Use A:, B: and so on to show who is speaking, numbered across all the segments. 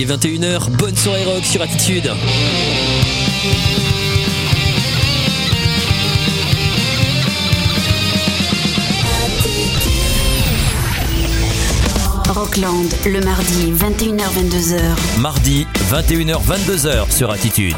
A: il est 21h, bonne soirée rock sur Attitude.
B: Rockland, le mardi 21h-22h.
A: Mardi 21h-22h sur Attitude.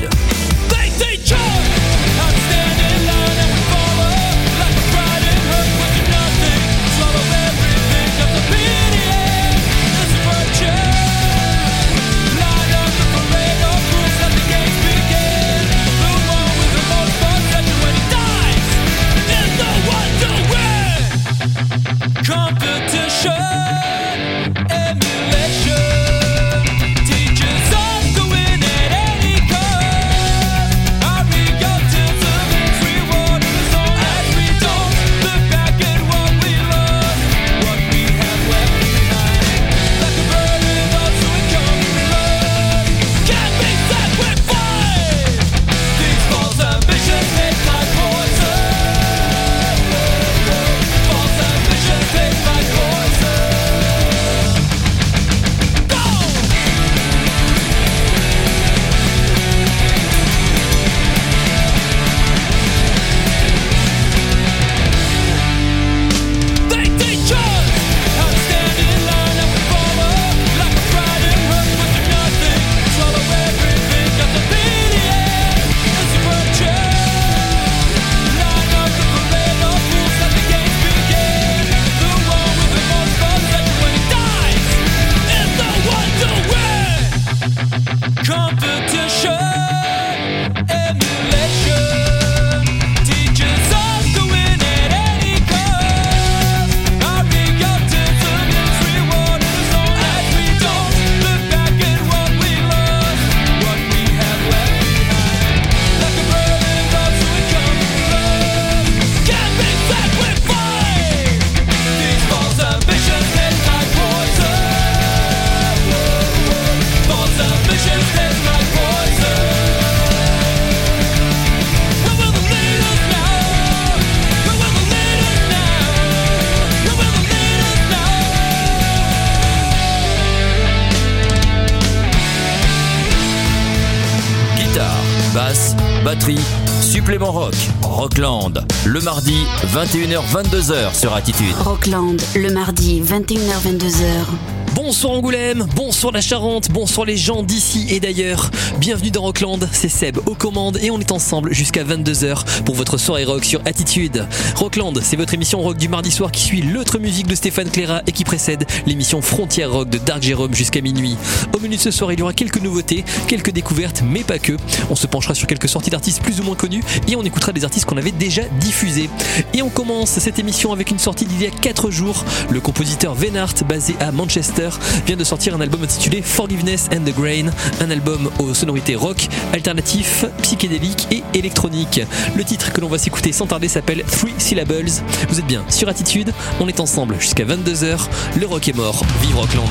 A: Rockland, le mardi 21h-22h sur Attitude.
B: Rockland, le mardi 21h-22h.
A: Bonsoir Angoulême, bonsoir la Charente, bonsoir les gens d'ici et d'ailleurs. Bienvenue dans Rockland, c'est Seb aux commandes et on est ensemble jusqu'à 22h pour votre soirée rock sur Attitude. Rockland, c'est votre émission rock du mardi soir qui suit l'autre musique de Stéphane Cléra et qui précède l'émission Frontière Rock de Dark Jérôme jusqu'à minuit. Au menu de ce soir, il y aura quelques nouveautés, quelques découvertes, mais pas que. On se penchera sur quelques sorties d'artistes plus ou moins connus et on écoutera des artistes qu'on avait déjà diffusés. Et on commence cette émission avec une sortie d'il y a 4 jours. Le compositeur Venart, basé à Manchester, vient de sortir un album intitulé Forgiveness and the Grain, un album aux sonorités rock, alternatif, psychédélique et électronique. Le titre que l'on va s'écouter sans tarder s'appelle Three Syllables. Vous êtes bien sur Attitude, on est ensemble jusqu'à 22h. Le rock est mort, vive Rockland.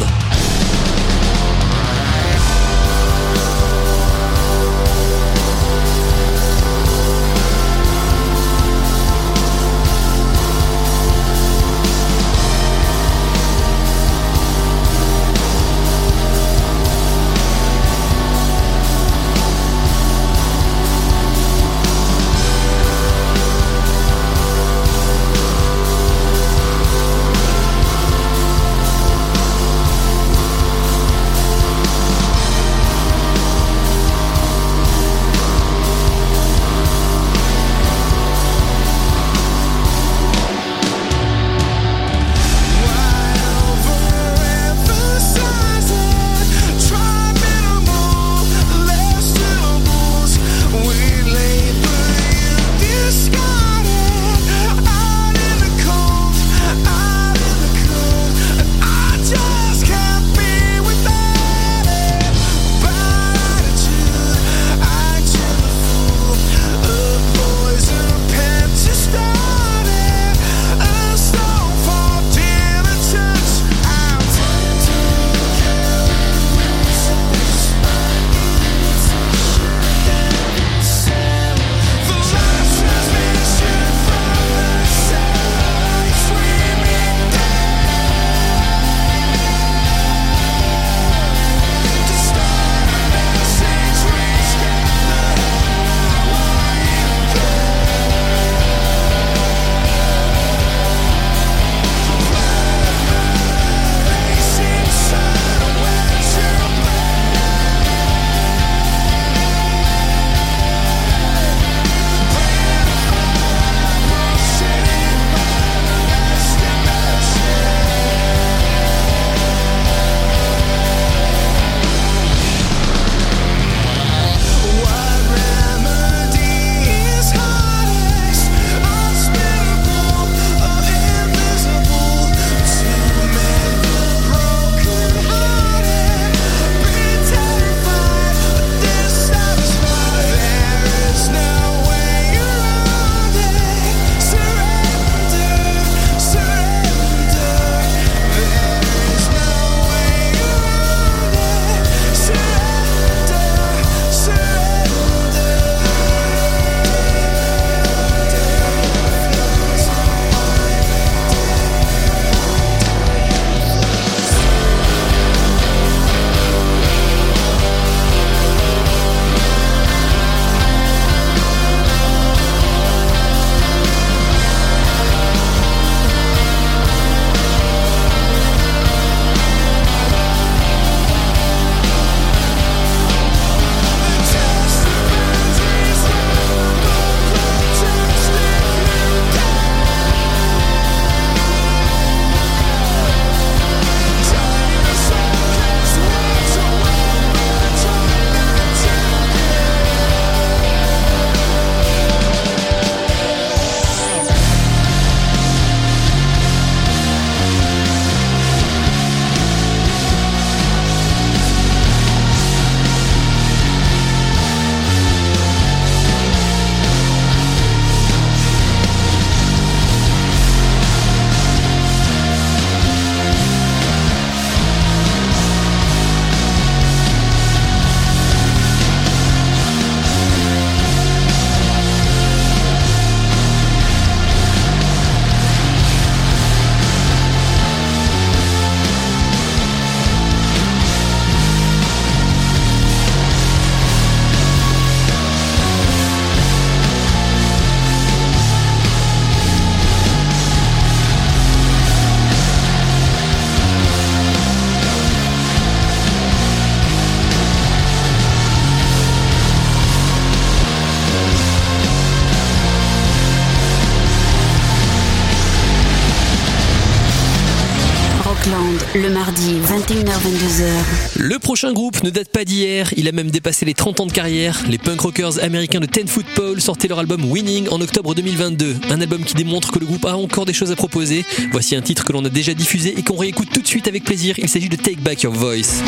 B: Mardi, 21h-22h.
C: Le prochain groupe ne date pas d'hier, il a même dépassé les 30 ans de carrière. Les punk rockers américains de Ten Foot sortaient leur album Winning en octobre 2022. Un album qui démontre que le groupe a encore des choses à proposer. Voici un titre que l'on a déjà diffusé et qu'on réécoute tout de suite avec plaisir. Il s'agit de Take Back Your Voice.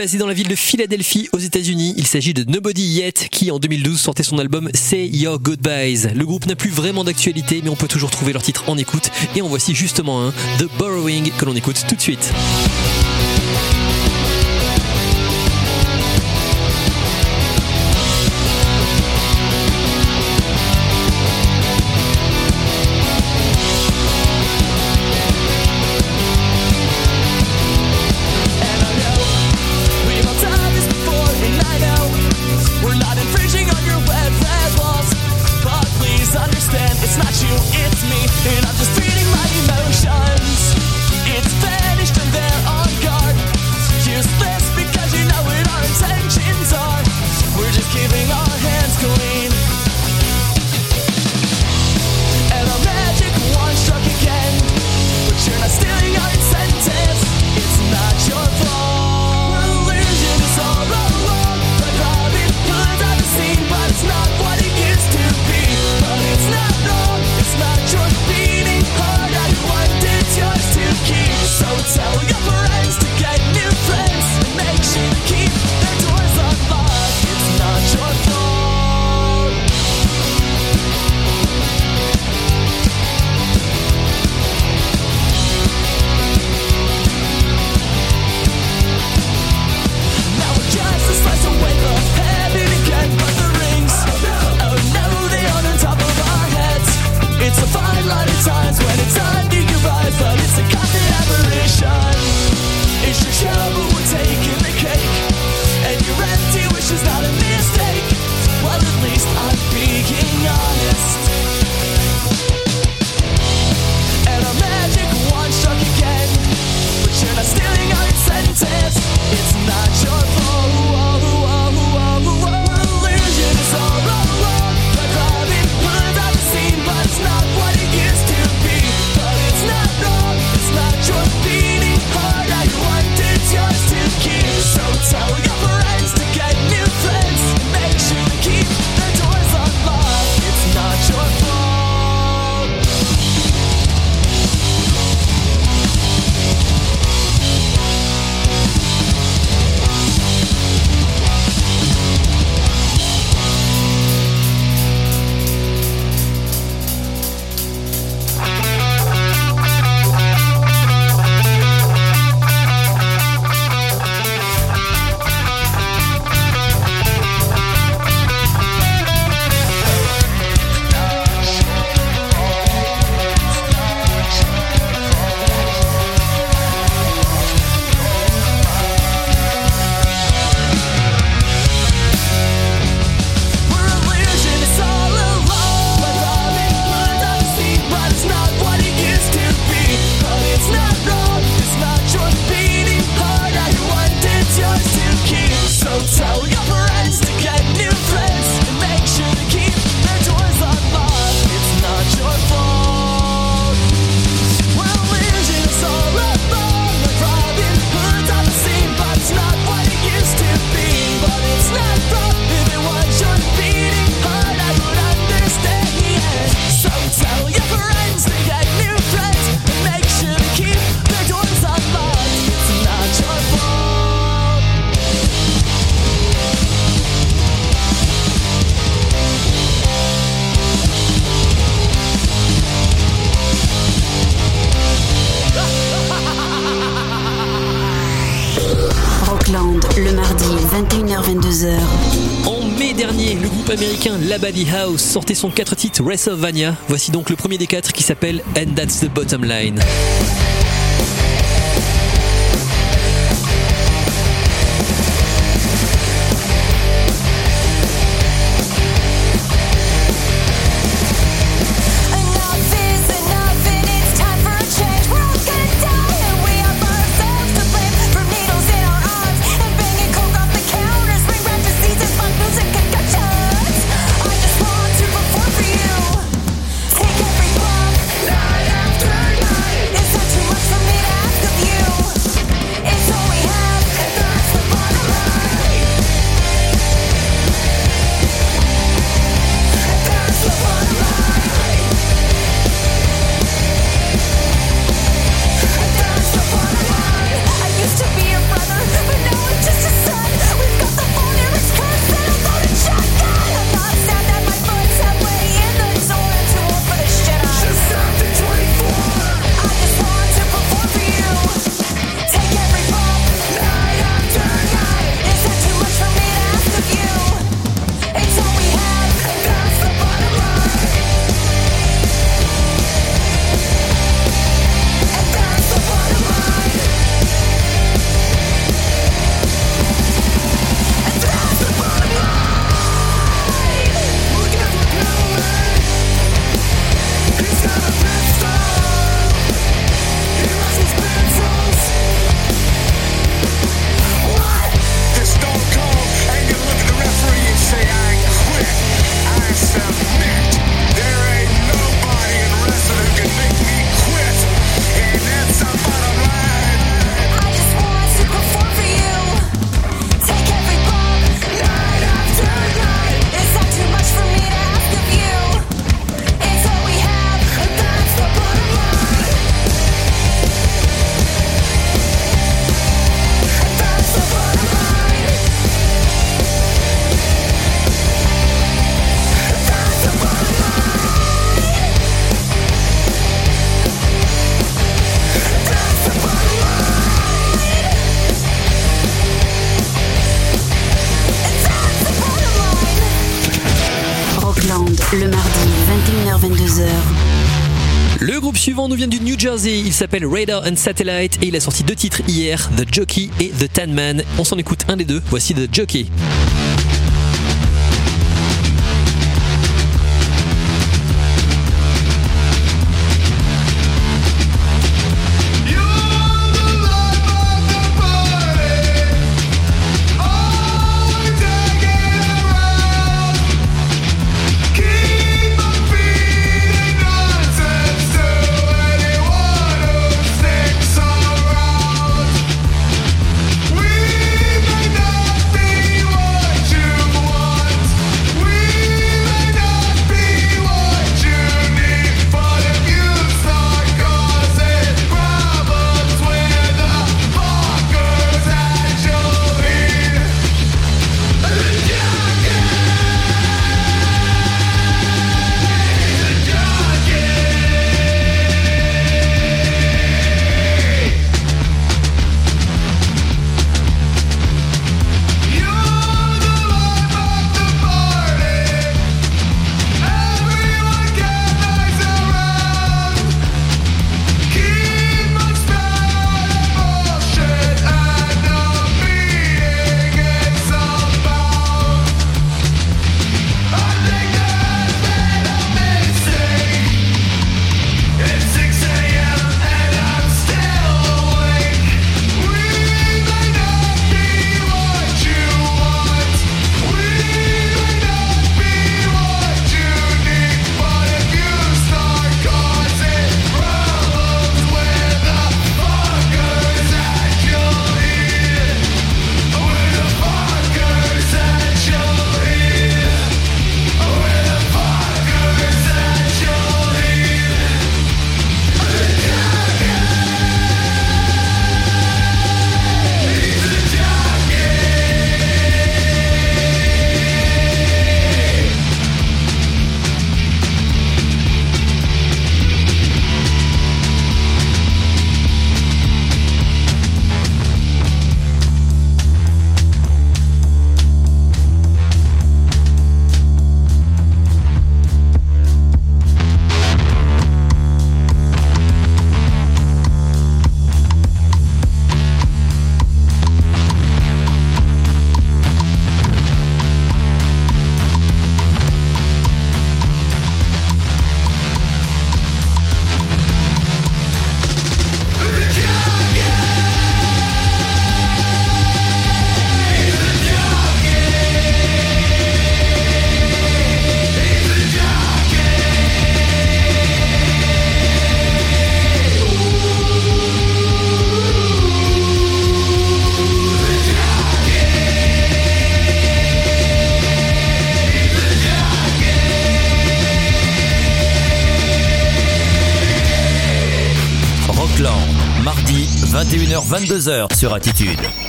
C: Basé dans la ville de Philadelphie aux États-Unis. Il s'agit de Nobody Yet qui en 2012 sortait son album Say Your Goodbyes. Le groupe n'a plus vraiment d'actualité mais on peut toujours trouver leur titre en écoute et en voici justement un, The Borrowing que l'on écoute tout de suite.
D: Baby House sortait son 4 titres Vania. Voici donc le premier des quatre qui s'appelle And That's the Bottom Line. Nous vient du New Jersey, il s'appelle Radar and Satellite et il a sorti deux titres hier, The Jockey et The Tan Man. On s'en écoute un des deux, voici The Jockey.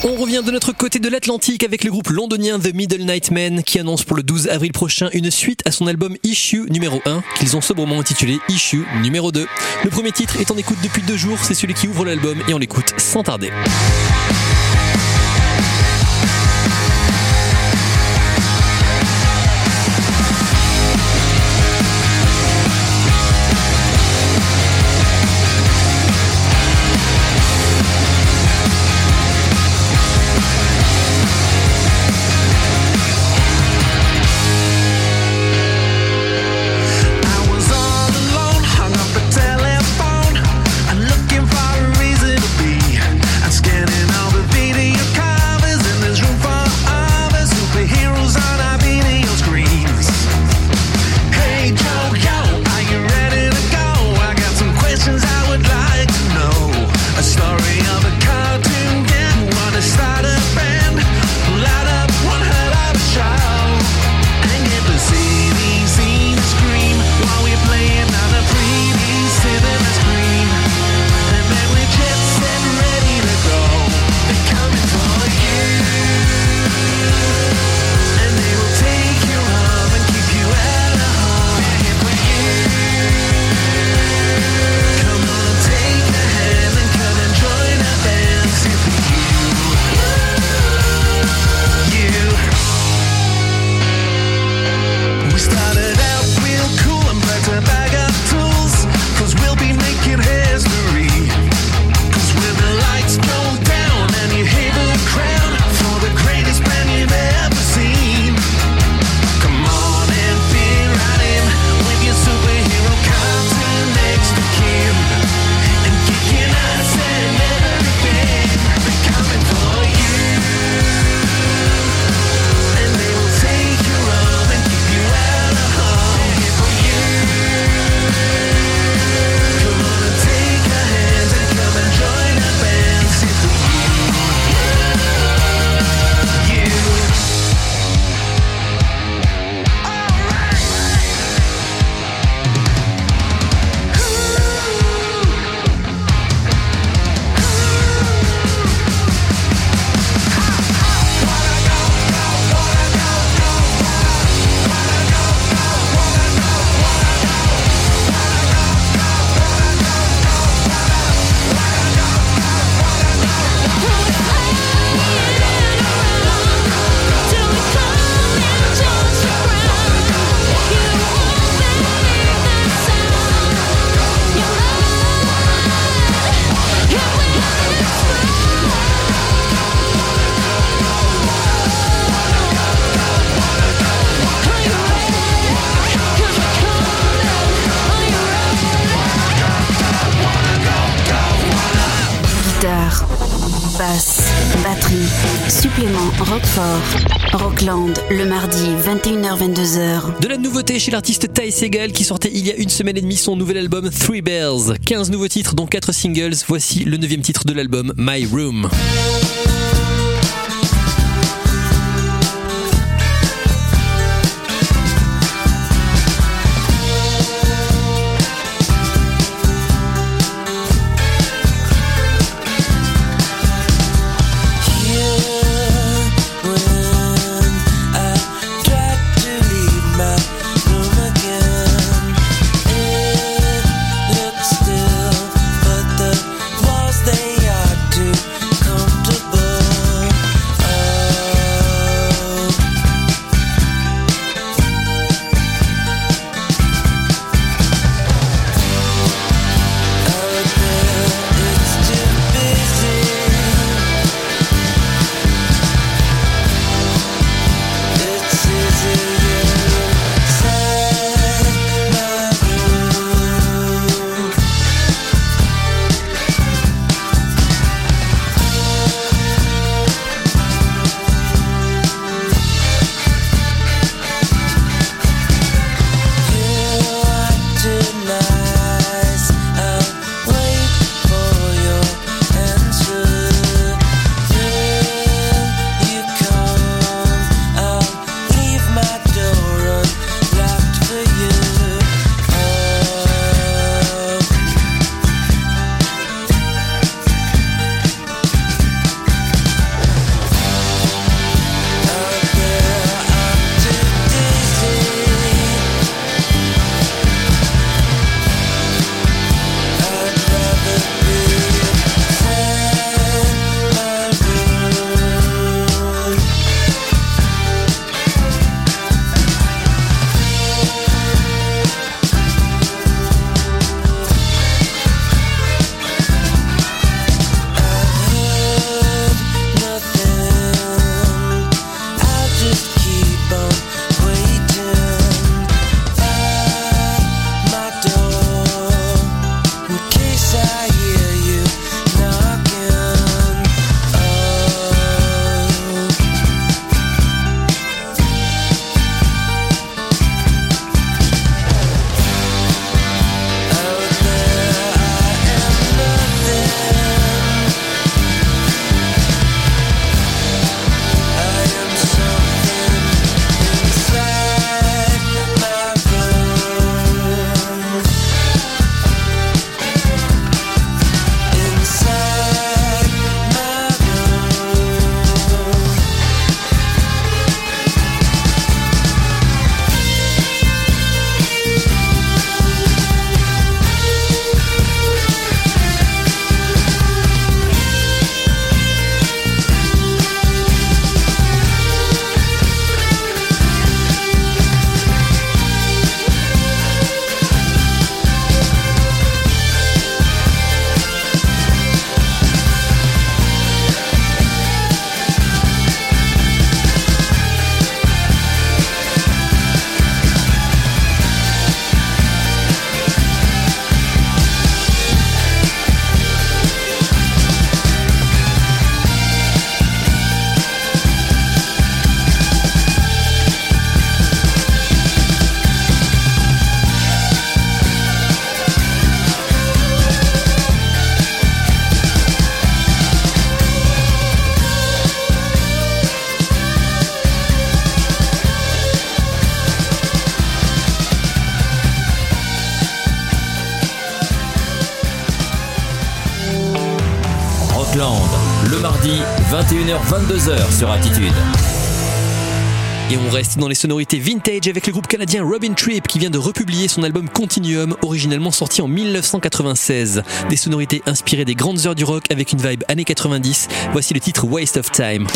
C: On revient de notre côté de l'Atlantique avec le groupe londonien The Middle Night Men qui annonce pour le 12 avril prochain une suite à son album Issue numéro 1 qu'ils ont sobrement intitulé Issue numéro 2. Le premier titre est en écoute depuis deux jours, c'est celui qui ouvre l'album et on l'écoute sans tarder. De la nouveauté chez l'artiste Ty Segal qui sortait il y a une semaine et demie son nouvel album Three Bells. 15 nouveaux titres dont 4 singles. Voici le neuvième titre de l'album My Room.
E: 21h-22h sur Attitude.
F: Et on reste dans les sonorités vintage avec le groupe canadien Robin Tripp qui vient de republier son album Continuum, originellement sorti en 1996. Des sonorités inspirées des grandes heures du rock avec une vibe années 90. Voici le titre Waste of Time.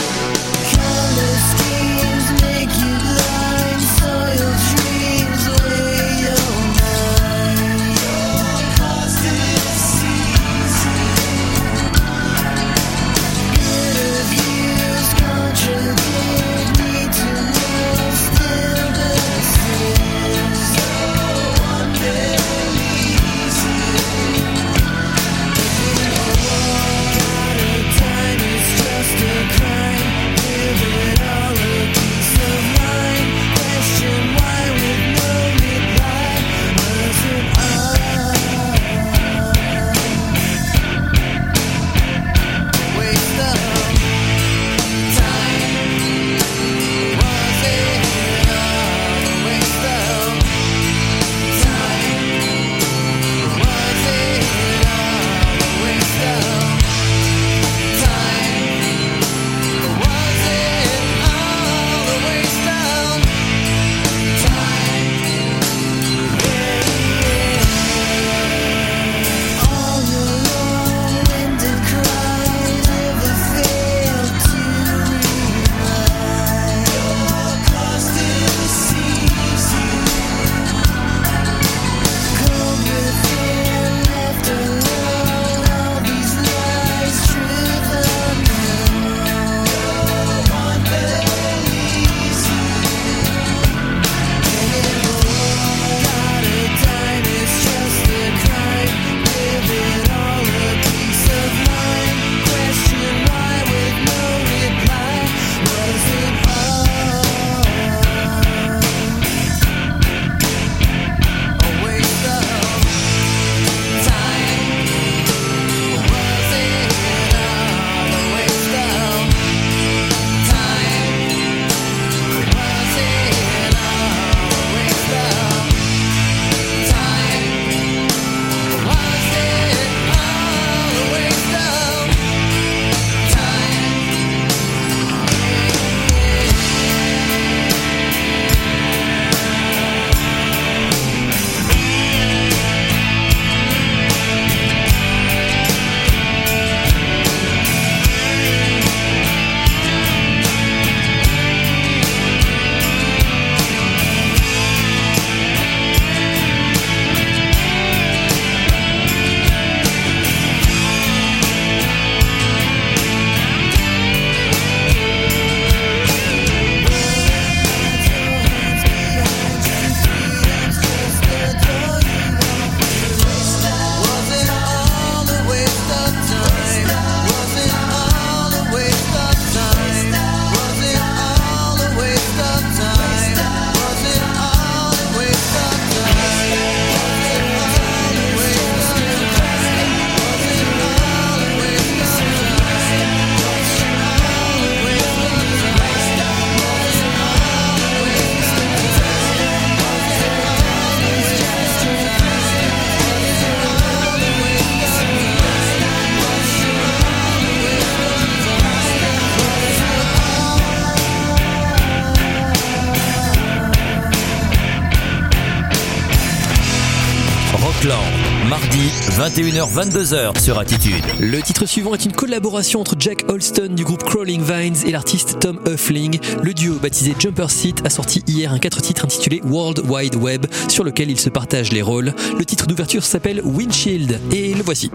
E: Mardi 21h-22h sur Attitude.
F: Le titre suivant est une collaboration entre Jack Holston du groupe Crawling Vines et l'artiste Tom Huffling. Le duo baptisé Jumper Seat a sorti hier un 4 titres intitulé World Wide Web sur lequel ils se partagent les rôles. Le titre d'ouverture s'appelle Windshield et le voici.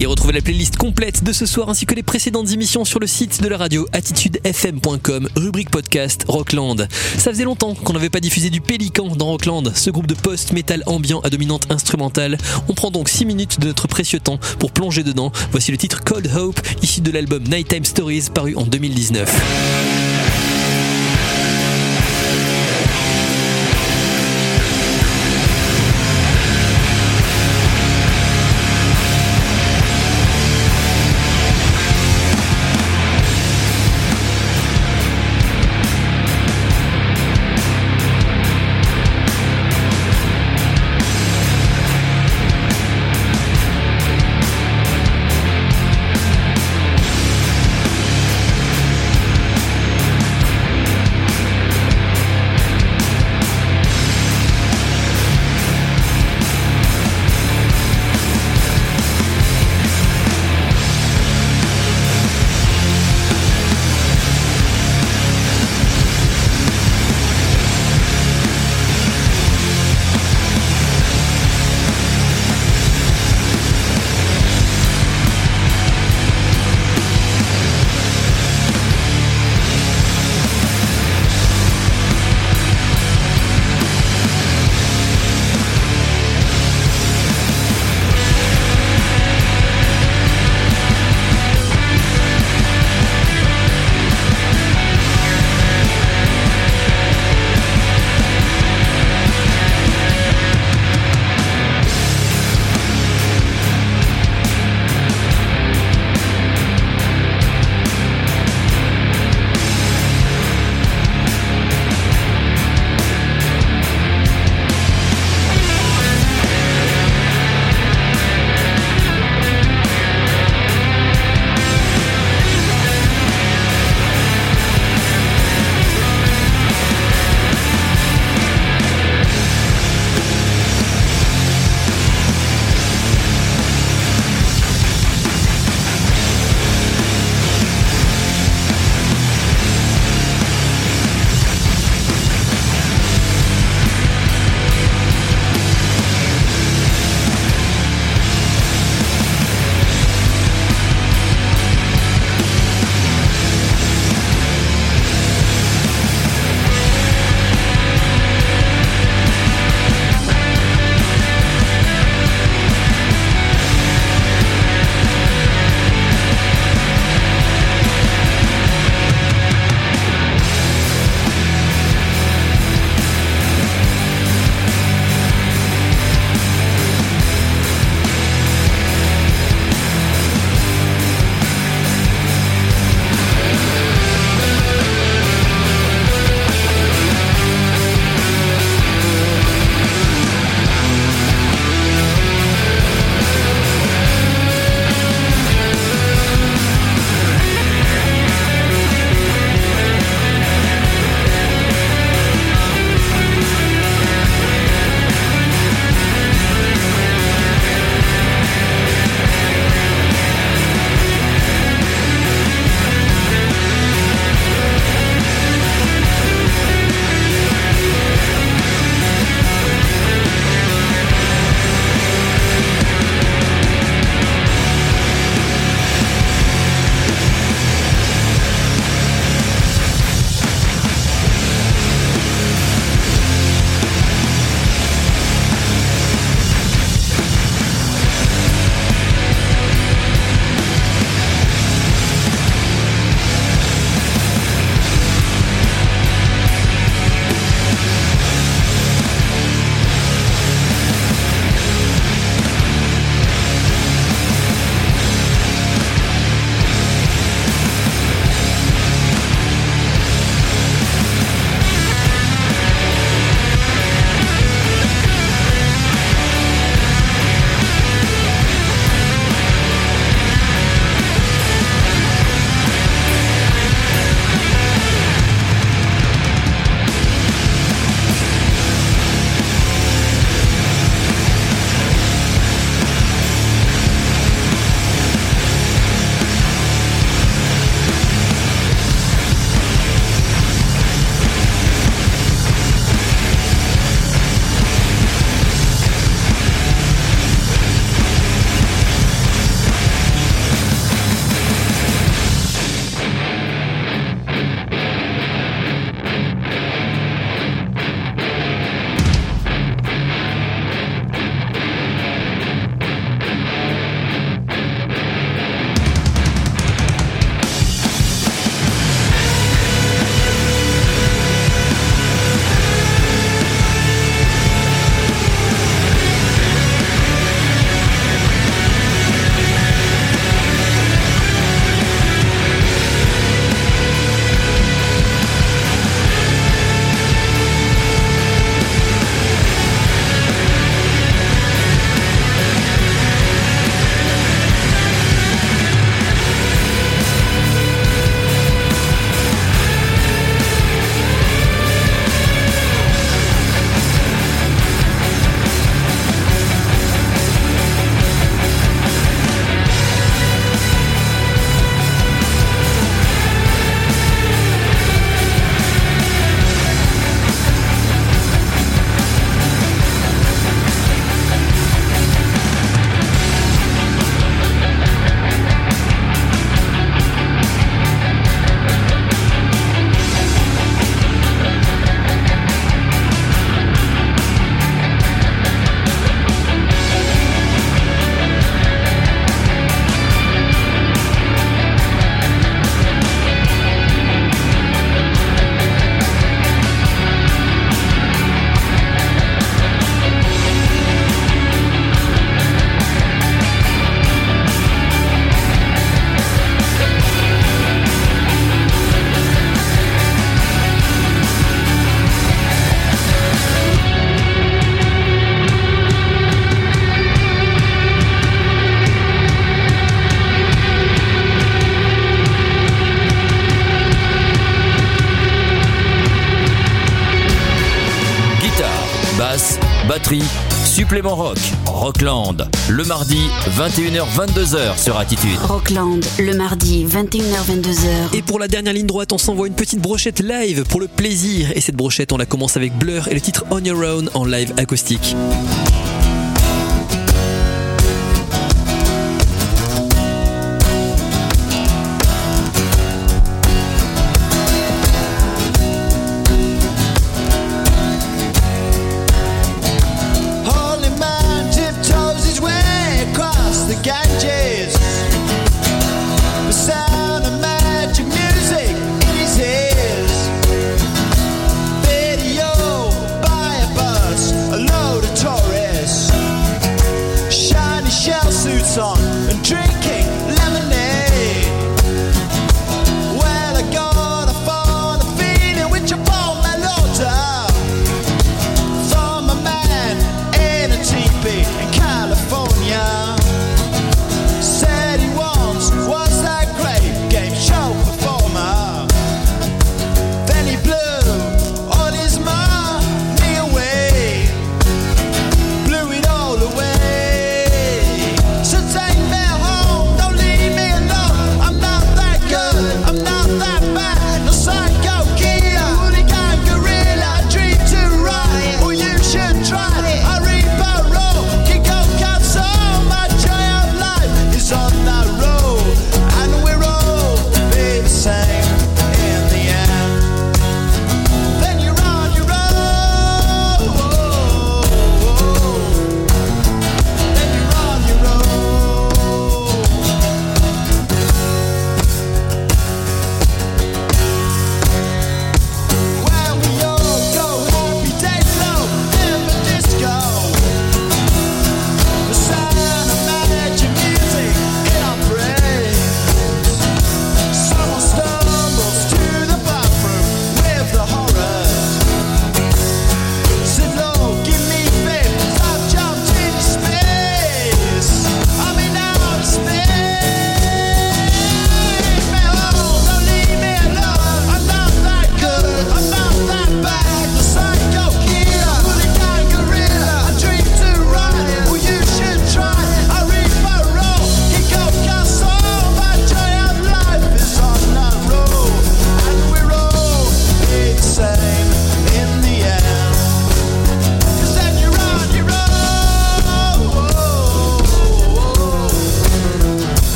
G: Et retrouvez la playlist complète de ce soir ainsi que les précédentes émissions sur le site de la radio attitudefm.com, rubrique podcast Rockland. Ça faisait longtemps qu'on n'avait pas diffusé du Pélican dans Rockland, ce groupe de post-metal ambiant à dominante instrumentale. On prend donc 6 minutes de notre précieux temps pour plonger dedans. Voici le titre Cold Hope, issu de l'album Nighttime Stories paru en 2019.
E: Supplément Rock, Rockland, le mardi 21h-22h sur Attitude.
B: Rockland, le mardi 21h-22h.
H: Et pour la dernière ligne droite, on s'envoie une petite brochette live pour le plaisir. Et cette brochette, on la commence avec Blur et le titre On Your Own en live acoustique.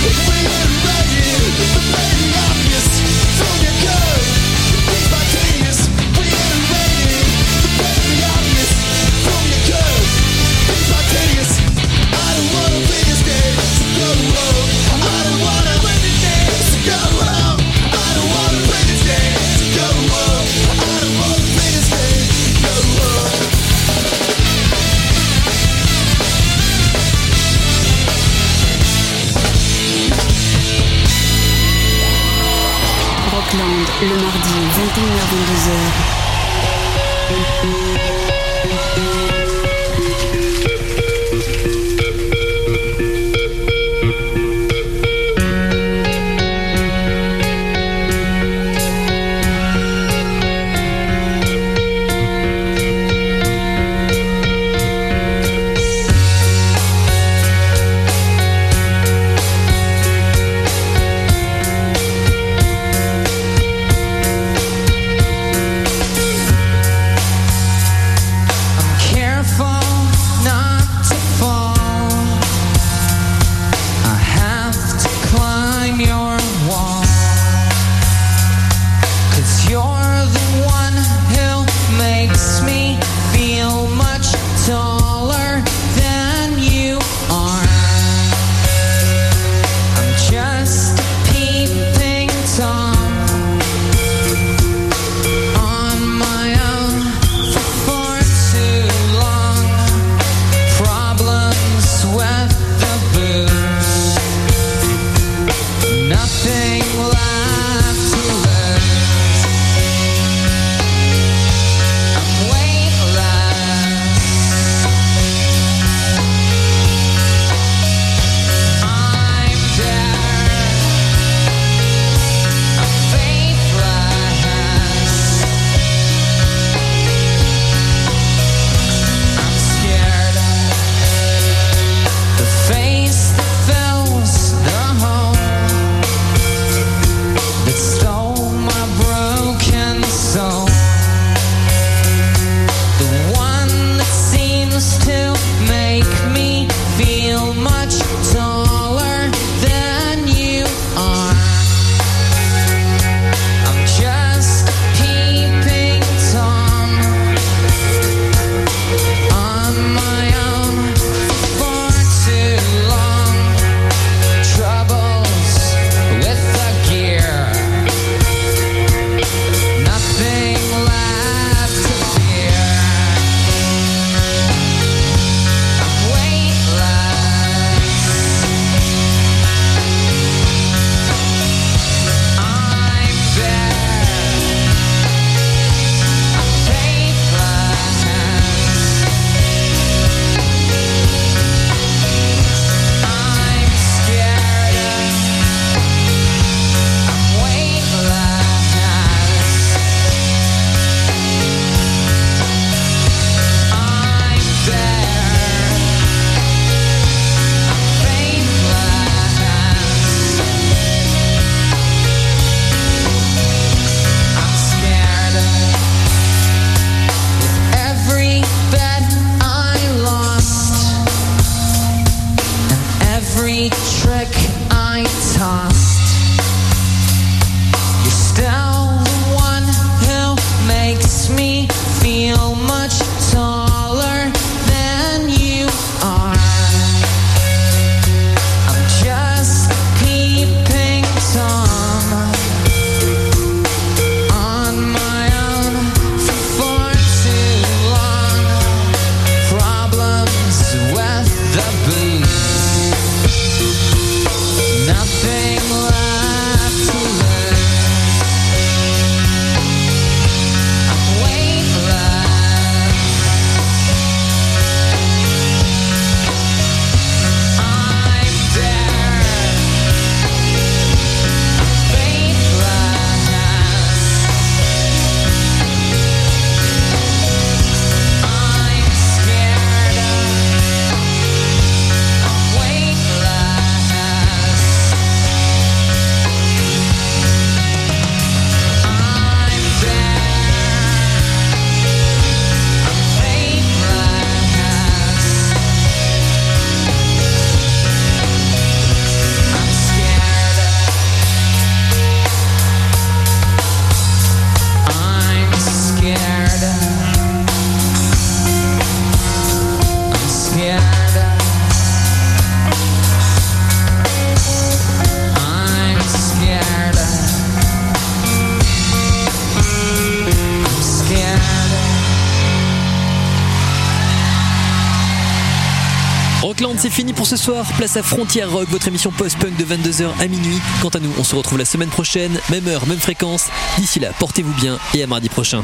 B: If we were
G: ready, ce soir. Place à Frontière Rock, votre émission post-punk de 22h à minuit. Quant à nous, on se retrouve la semaine prochaine, même heure, même fréquence. D'ici là, portez-vous bien et à mardi prochain.